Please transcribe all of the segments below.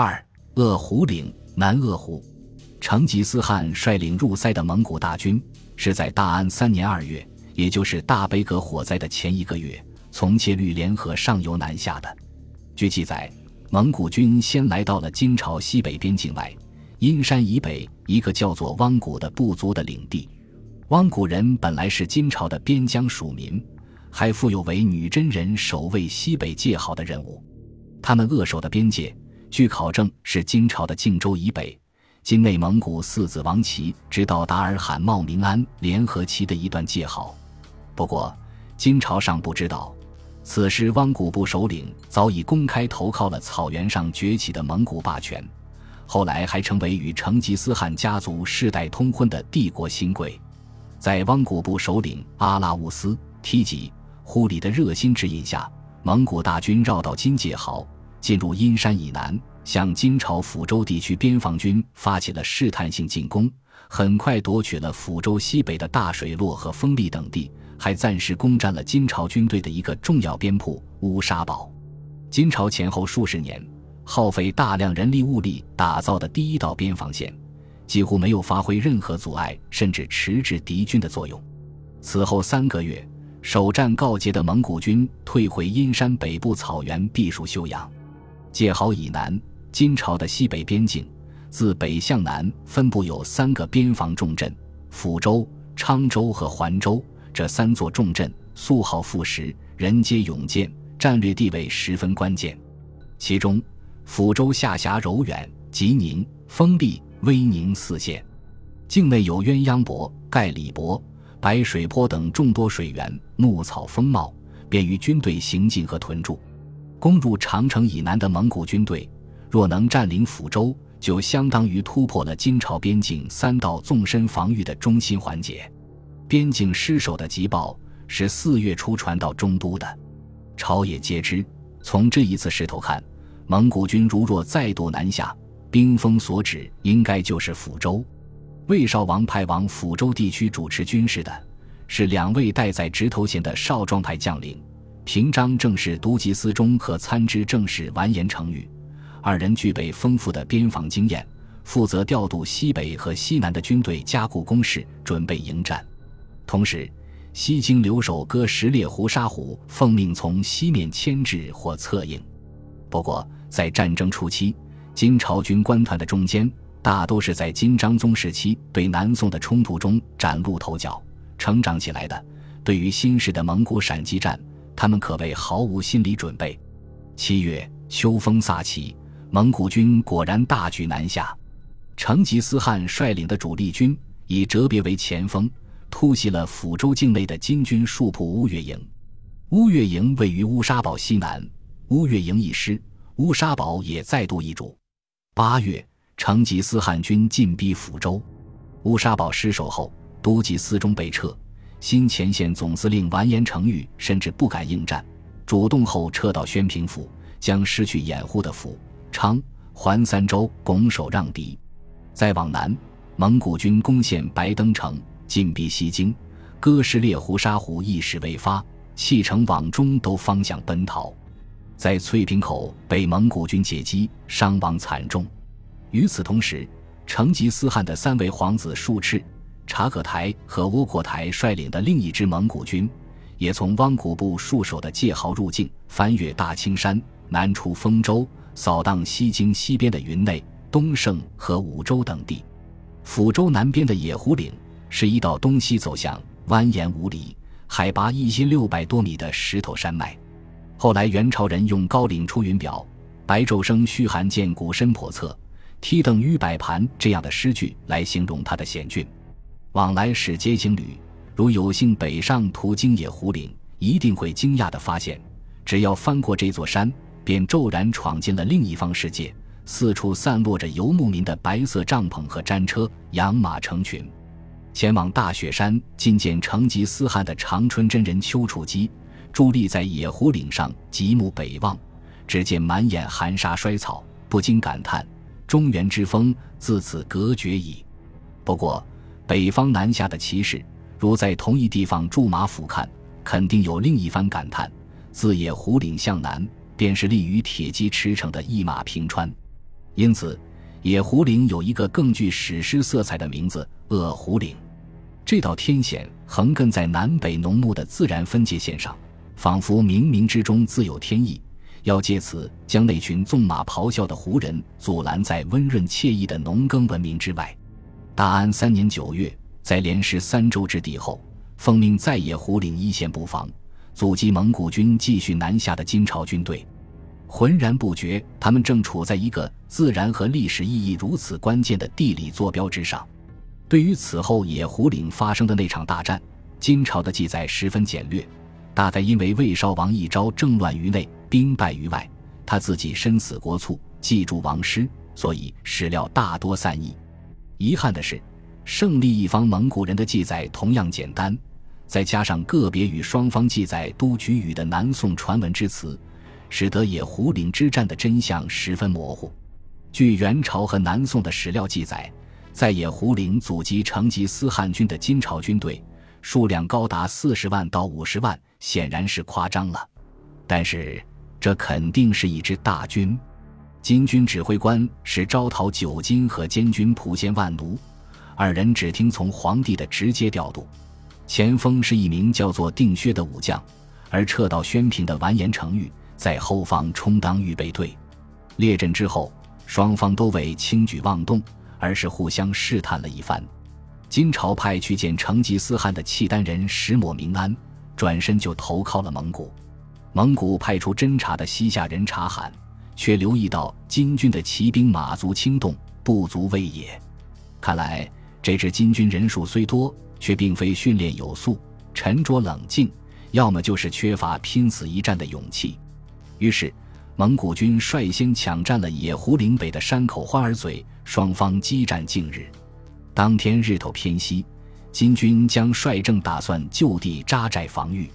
二鄂湖岭南鄂湖，成吉思汗率领入塞的蒙古大军，是在大安三年二月，也就是大悲阁火灾的前一个月，从切律联合上游南下的。据记载，蒙古军先来到了金朝西北边境外，阴山以北一个叫做汪古的部族的领地。汪古人本来是金朝的边疆属民，还负有为女真人守卫西北界壕的任务。他们扼守的边界，据考证是金朝的靖州以北，今内蒙古四子王旗直到达尔罕茂明安联合旗的一段界壕。不过，金朝尚不知道，此时汪古部首领早已公开投靠了草原上崛起的蒙古霸权，后来还成为与成吉思汗家族世代通婚的帝国新贵。在汪古部首领阿拉乌斯、梯吉、忽里的热心指引下，蒙古大军绕道金界壕，进入阴山以南，向金朝抚州地区边防军发起了试探性进攻。很快夺取了抚州西北的大水洛和丰利等地，还暂时攻占了金朝军队的一个重要边铺乌沙堡。金朝前后数十年耗费大量人力物力打造的第一道边防线。几乎没有发挥任何阻碍甚至迟滞敌军的作用。此后三个月，首战告捷的蒙古军退回阴山北部草原避暑休养。界壕以南，金朝的西北边境，自北向南分布有三个边防重镇：抚州、昌州和环州。这三座重镇素好富实，人皆勇健，战略地位十分关键。其中，抚州下辖柔远、吉宁、丰利。威宁四县，境内有鸳鸯泊、盖里泊、白水坡等众多水源，牧草丰茂，便于军队行进和屯驻。攻入长城以南的蒙古军队，若能占领抚州，就相当于突破了金朝边境三道纵深防御的中心环节。边境失守的急报是四月初传到中都的，朝野皆知。从这一次势头看，蒙古军如若再度南下，兵锋所指应该就是抚州，魏少王派往抚州地区主持军事的，是两位戴在直头衔的少壮派将领，平章正是都级司中和参知政事完颜成宇，二人具备丰富的边防经验，负责调度西北和西南的军队，加固工事，准备迎战。同时，西京留守哥什烈胡沙虎奉命从西面牵制或策应。不过，在战争初期，金朝军官团的中间，大都是在金章宗时期对南宋的冲突中崭露头角、成长起来的。对于新式的蒙古闪击战，他们可谓毫无心理准备。七月，秋风飒起，蒙古军果然大举南下。成吉思汗率领的主力军以哲别为前锋，突袭了抚州境内的金军戍铺乌岳营。乌岳营位于乌沙堡西南，乌岳营一失，乌沙堡也再度易主。八月，成吉思汗军进逼抚州，乌沙堡失守后，都级司中被撤，新前线总司令完颜成玉甚至不敢应战，主动后撤到宣平府，将失去掩护的府、昌、环三州拱手让敌。再往南，蒙古军攻陷白登城，进逼西京，哥什列胡沙虎一时未发，弃城往中都方向奔逃。在翠屏口被蒙古军截击，伤亡惨重。与此同时，成吉思汗的三位皇子术赤、察可台和窝阔台率领的另一支蒙古军，也从汪古部戍守的界壕入境，翻越大青山，南出丰州，扫荡西京西边的云内、东胜和武州等地。抚州南边的野狐岭是一道东西走向、蜿蜒无里、海拔一千六百多米的石头山脉。后来，元朝人用“高岭出云表，白昼生虚寒见古深叵测，梯登于百盘”这样的诗句来形容它的险峻。往来使节行旅，如有幸北上途经野狐岭，一定会惊讶地发现，只要翻过这座山，便骤然闯进了另一方世界。四处散落着游牧民的白色帐篷和战车，养马成群，前往大雪山觐见成吉思汗的长春真人丘处机。伫立在野狐岭上，极目北望，只见满眼寒沙衰草，不禁感叹：中原之风自此隔绝矣。不过，北方南下的骑士，如在同一地方驻马俯瞰，肯定有另一番感叹。自野狐岭向南，便是立于铁骑驰骋的一马平川。因此，野狐岭有一个更具史诗色彩的名字——恶狐岭。这道天险横亘在南北农牧的自然分界线上，仿佛冥冥之中自有天意，要借此将那群纵马咆哮的胡人阻拦在温润惬意的农耕文明之外。大安三年九月，在连失三州之地后，奉命在野狐岭一线布防，阻击蒙古军继续南下的金朝军队。浑然不觉，他们正处在一个自然和历史意义如此关键的地理坐标之上。对于此后野狐岭发生的那场大战，金朝的记载十分简略，大概因为魏少王一朝政乱于内，兵败于外，他自己身死国促，记住王师，所以史料大多散佚。遗憾的是，胜利一方蒙古人的记载同样简单，再加上个别与双方记载都举语的南宋传闻之词。使得野狐岭之战的真相十分模糊。据元朝和南宋的史料记载，在野狐岭阻击成吉思汗军的金朝军队数量高达四十万到五十万，显然是夸张了。但是，这肯定是一支大军。金军指挥官是招讨九金和监军蒲先万奴，二人只听从皇帝的直接调度。前锋是一名叫做定薛的武将，而撤到宣平的完颜成玉。在后方充当预备队，列阵之后，双方都未轻举妄动，而是互相试探了一番。金朝派去见成吉思汗的契丹人石抹明安，转身就投靠了蒙古。蒙古派出侦察的西夏人察罕，却留意到金军的骑兵马足轻动，不足畏也。看来这支金军人数虽多，却并非训练有素、沉着冷静，要么就是缺乏拼死一战的勇气。于是，蒙古军率先抢占了野狐岭北的山口花儿嘴，双方激战近日。当天日头偏西，金军将率正打算就地扎寨防御，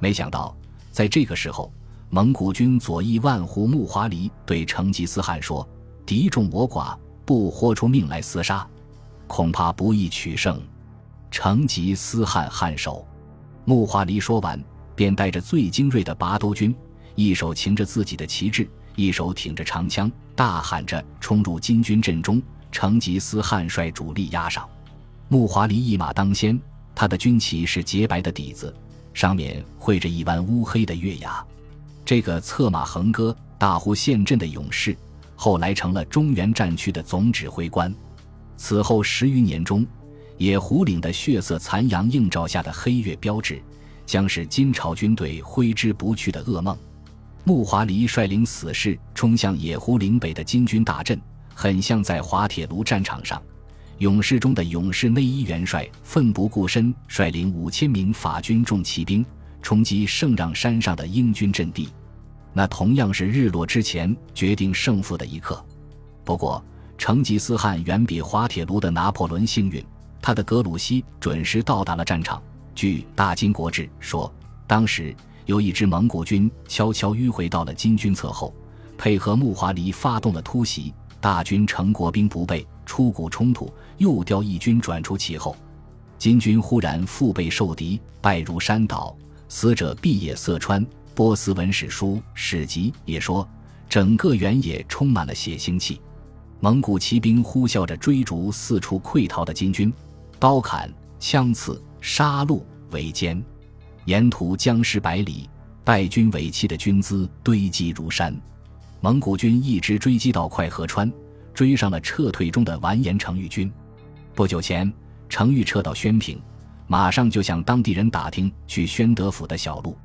没想到在这个时候，蒙古军左翼万户木华黎对成吉思汗说：“敌众我寡，不豁出命来厮杀，恐怕不易取胜。”成吉思汗颔首。木华黎说完，便带着最精锐的拔都军。一手擎着自己的旗帜，一手挺着长枪，大喊着冲入金军阵中。成吉思汗率主力压上，木华黎一马当先，他的军旗是洁白的底子，上面绘着一弯乌黑的月牙。这个策马横戈、大呼陷阵的勇士，后来成了中原战区的总指挥官。此后十余年中，野狐岭的血色残阳映照下的黑月标志，将是金朝军队挥之不去的噩梦。木华黎率领死士冲向野狐岭北的金军大阵，很像在滑铁卢战场上，勇士中的勇士内伊元帅奋不顾身，率领五千名法军重骑兵冲击圣让山上的英军阵地。那同样是日落之前决定胜负的一刻。不过，成吉思汗远比滑铁卢的拿破仑幸运，他的格鲁希准时到达了战场。据《大金国志》说，当时。有一支蒙古军悄悄迂回到了金军侧后，配合木华黎发动了突袭。大军乘国兵不备，出谷冲突，又调一军转出其后。金军忽然腹背受敌，败如山倒，死者毕野色川。波斯文史书史籍也说，整个原野充满了血腥气。蒙古骑兵呼啸着追逐四处溃逃的金军，刀砍、枪刺、杀戮、围歼。沿途僵尸百里，败军尾气的军资堆积如山。蒙古军一直追击到快河川，追上了撤退中的完颜成玉军。不久前，成玉撤到宣平，马上就向当地人打听去宣德府的小路。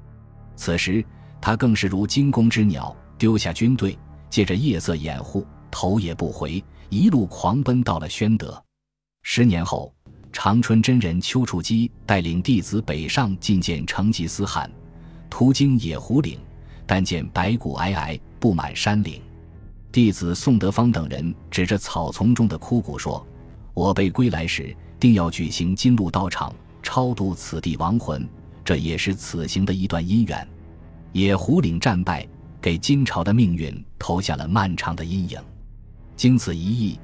此时，他更是如惊弓之鸟，丢下军队，借着夜色掩护，头也不回，一路狂奔到了宣德。十年后。长春真人丘处机带领弟子北上觐见成吉思汗，途经野狐岭，但见白骨皑皑，布满山岭。弟子宋德芳等人指着草丛中的枯骨说：“我辈归来时，定要举行金鹿道场，超度此地亡魂，这也是此行的一段姻缘。”野狐岭战败，给金朝的命运投下了漫长的阴影。经此一役。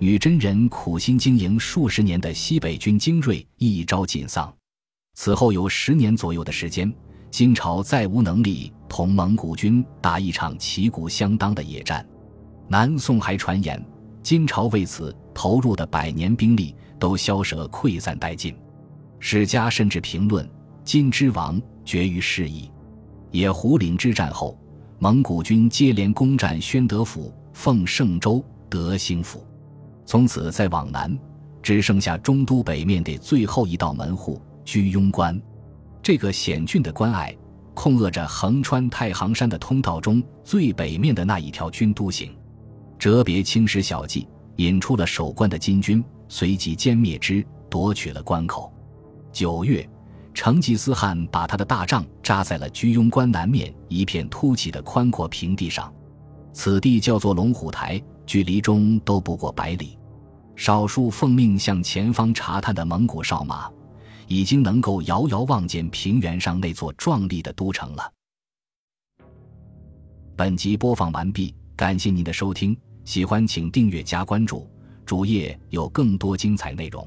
女真人苦心经营数十年的西北军精锐一朝尽丧，此后有十年左右的时间，金朝再无能力同蒙古军打一场旗鼓相当的野战。南宋还传言，金朝为此投入的百年兵力都消折溃散殆尽。史家甚至评论：“金之亡，绝于世矣。”野狐岭之战后，蒙古军接连攻占宣德府、奉圣州、德兴府，从此再往南，只剩下中都北面的最后一道门户——居庸关。这个险峻的关隘，控扼着横穿太行山的通道中最北面的那一条军都行。哲别青石小计，引出了守关的金军，随即歼灭之，夺取了关口。九月。成吉思汗把他的大帐扎在了居庸关南面一片凸起的宽阔平地上，此地叫做龙虎台，距离中都不过百里。少数奉命向前方查探的蒙古哨马，已经能够遥遥望见平原上那座壮丽的都城了。本集播放完毕，感谢您的收听，喜欢请订阅加关注，主页有更多精彩内容。